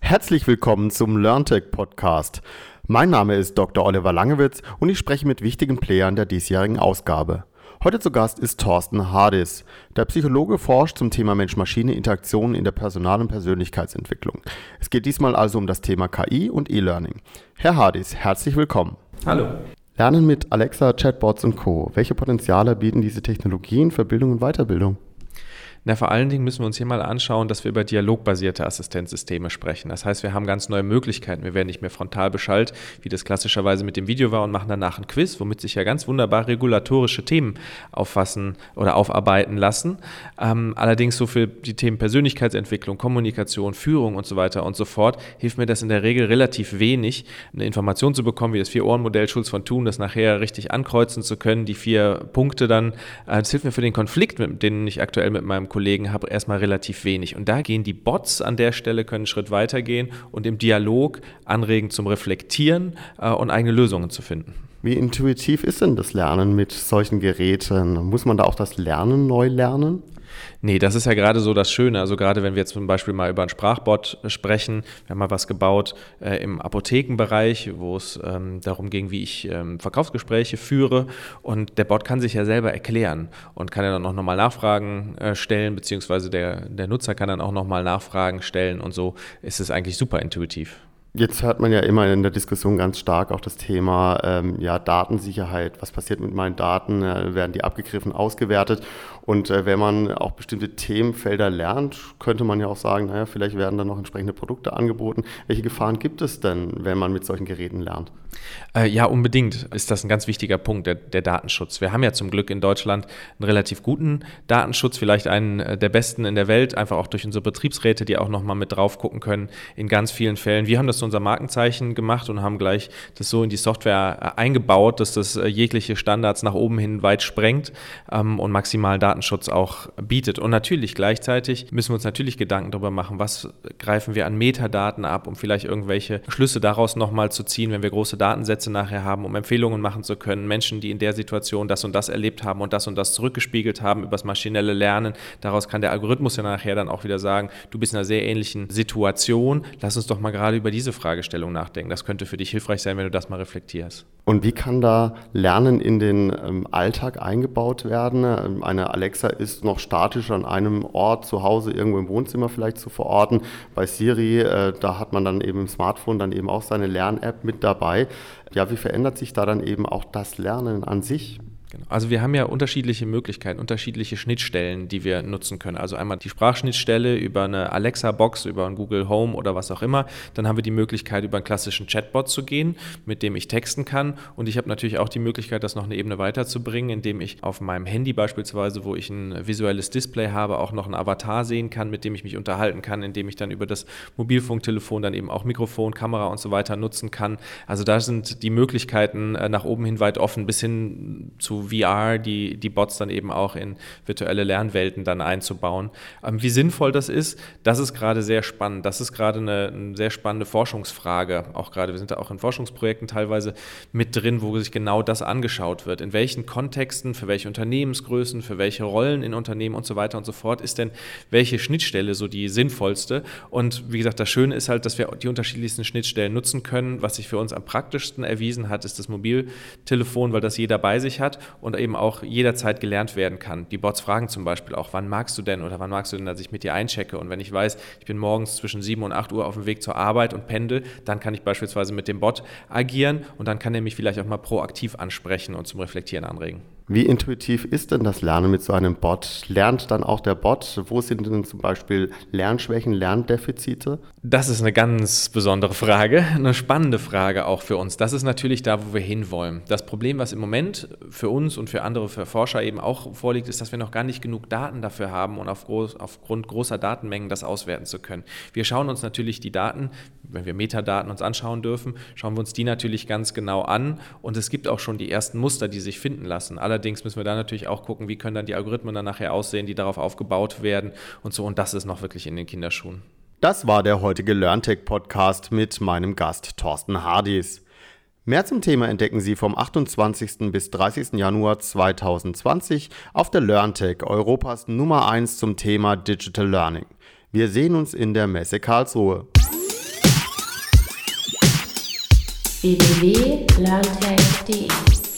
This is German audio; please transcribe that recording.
Herzlich willkommen zum LearnTech Podcast. Mein Name ist Dr. Oliver Langewitz und ich spreche mit wichtigen Playern der diesjährigen Ausgabe. Heute zu Gast ist Thorsten Hardis. Der Psychologe forscht zum Thema Mensch-Maschine-Interaktion in der Personal- und Persönlichkeitsentwicklung. Es geht diesmal also um das Thema KI und E-Learning. Herr Hardis, herzlich willkommen. Hallo. Lernen mit Alexa, Chatbots und Co. Welche Potenziale bieten diese Technologien für Bildung und Weiterbildung? Na, vor allen Dingen müssen wir uns hier mal anschauen, dass wir über dialogbasierte Assistenzsysteme sprechen. Das heißt, wir haben ganz neue Möglichkeiten. Wir werden nicht mehr frontal beschallt, wie das klassischerweise mit dem Video war, und machen danach ein Quiz, womit sich ja ganz wunderbar regulatorische Themen auffassen oder aufarbeiten lassen. Ähm, allerdings so für die Themen Persönlichkeitsentwicklung, Kommunikation, Führung und so weiter und so fort, hilft mir das in der Regel relativ wenig, eine Information zu bekommen, wie das Vier-Ohren-Modell Schulz von Thun, das nachher richtig ankreuzen zu können, die vier Punkte dann. Äh, das hilft mir für den Konflikt, den ich aktuell mit meinem Kollegen habe, erstmal relativ wenig. Und da gehen die Bots an der Stelle, können einen Schritt weiter gehen und im Dialog anregen zum Reflektieren äh, und eigene Lösungen zu finden. Wie intuitiv ist denn das Lernen mit solchen Geräten? Muss man da auch das Lernen neu lernen? Nee, das ist ja gerade so das Schöne. Also gerade wenn wir zum Beispiel mal über einen Sprachbot sprechen, wir haben mal was gebaut äh, im Apothekenbereich, wo es ähm, darum ging, wie ich ähm, Verkaufsgespräche führe. Und der Bot kann sich ja selber erklären und kann ja dann auch nochmal Nachfragen äh, stellen, beziehungsweise der, der Nutzer kann dann auch nochmal Nachfragen stellen und so ist es eigentlich super intuitiv. Jetzt hört man ja immer in der Diskussion ganz stark auch das Thema ähm, ja, Datensicherheit. Was passiert mit meinen Daten? Äh, werden die abgegriffen, ausgewertet? Und äh, wenn man auch bestimmte Themenfelder lernt, könnte man ja auch sagen, naja, vielleicht werden dann noch entsprechende Produkte angeboten. Welche Gefahren gibt es denn, wenn man mit solchen Geräten lernt? Äh, ja, unbedingt ist das ein ganz wichtiger Punkt, der, der, Datenschutz. Wir haben ja zum Glück in Deutschland einen relativ guten Datenschutz, vielleicht einen äh, der besten in der Welt, einfach auch durch unsere Betriebsräte, die auch nochmal mit drauf gucken können in ganz vielen Fällen. Wir haben das zu unserem Markenzeichen gemacht und haben gleich das so in die Software äh, eingebaut, dass das jegliche Standards nach oben hin weit sprengt ähm, und maximalen Datenschutz auch bietet. Und natürlich gleichzeitig müssen wir uns natürlich Gedanken darüber machen, was greifen wir an Metadaten ab, um vielleicht irgendwelche Schlüsse daraus nochmal zu ziehen, wenn wir große Datensätze nachher haben, um Empfehlungen machen zu können. Menschen, die in der Situation das und das erlebt haben und das und das zurückgespiegelt haben über das maschinelle Lernen. Daraus kann der Algorithmus ja nachher dann auch wieder sagen, du bist in einer sehr ähnlichen Situation. Lass uns doch mal gerade über diese Fragestellung nachdenken. Das könnte für dich hilfreich sein, wenn du das mal reflektierst. Und wie kann da Lernen in den ähm, Alltag eingebaut werden? Ähm, eine Alexa ist noch statisch an einem Ort zu Hause, irgendwo im Wohnzimmer vielleicht zu verorten. Bei Siri, äh, da hat man dann eben im Smartphone dann eben auch seine Lern-App mit dabei. Ja, wie verändert sich da dann eben auch das Lernen an sich? Genau. Also wir haben ja unterschiedliche Möglichkeiten, unterschiedliche Schnittstellen, die wir nutzen können. Also einmal die Sprachschnittstelle über eine Alexa-Box, über ein Google Home oder was auch immer. Dann haben wir die Möglichkeit, über einen klassischen Chatbot zu gehen, mit dem ich texten kann. Und ich habe natürlich auch die Möglichkeit, das noch eine Ebene weiterzubringen, indem ich auf meinem Handy beispielsweise, wo ich ein visuelles Display habe, auch noch einen Avatar sehen kann, mit dem ich mich unterhalten kann, indem ich dann über das Mobilfunktelefon dann eben auch Mikrofon, Kamera und so weiter nutzen kann. Also da sind die Möglichkeiten äh, nach oben hin weit offen, bis hin zu VR die, die Bots dann eben auch in virtuelle Lernwelten dann einzubauen. Ähm, wie sinnvoll das ist, das ist gerade sehr spannend. Das ist gerade eine, eine, sehr spannende Forschungsfrage. Auch gerade, wir sind da auch in Forschungsprojekten teilweise mit drin, wo sich genau das angeschaut wird. In welchen Kontexten, für welche Unternehmensgrößen, für welche Rollen in Unternehmen und so weiter und so fort ist denn welche Schnittstelle so die sinnvollste? Und wie gesagt, das Schöne ist halt, dass wir die unterschiedlichsten Schnittstellen nutzen können. Was sich für uns am praktischsten erwiesen hat, ist das Mobiltelefon, weil das jeder bei sich hat und eben auch jederzeit gelernt werden kann. Die Bots fragen zum Beispiel auch, wann magst du denn oder wann magst du denn, dass ich mit dir einchecke? Und wenn ich weiß, ich bin morgens zwischen 7 und 8 Uhr auf dem Weg zur Arbeit und pendel, dann kann ich beispielsweise mit dem Bot agieren und dann kann er mich vielleicht auch mal proaktiv ansprechen und zum Reflektieren anregen. Wie intuitiv ist denn das Lernen mit so einem Bot? Lernt dann auch der Bot? Wo sind denn zum Beispiel Lernschwächen, Lerndefizite? Das ist eine ganz besondere Frage, eine spannende Frage auch für uns. Das ist natürlich da, wo wir hinwollen. Das Problem, was im Moment für uns und für andere, für Forscher eben auch vorliegt, ist, dass wir noch gar nicht genug Daten dafür haben und auf groß, aufgrund großer Datenmengen das auswerten zu können. Wir schauen uns natürlich die Daten, wenn wir Metadaten uns anschauen dürfen, schauen wir uns die natürlich ganz genau an und es gibt auch schon die ersten Muster, die sich finden lassen. Allerdings müssen wir dann natürlich auch gucken, wie können dann die Algorithmen dann nachher aussehen, die darauf aufgebaut werden und so. Und das ist noch wirklich in den Kinderschuhen. Das war der heutige LearnTech Podcast mit meinem Gast Thorsten Hardis. Mehr zum Thema entdecken Sie vom 28. bis 30. Januar 2020 auf der LearnTech, Europas Nummer 1 zum Thema Digital Learning. Wir sehen uns in der Messe Karlsruhe. www.learntech.de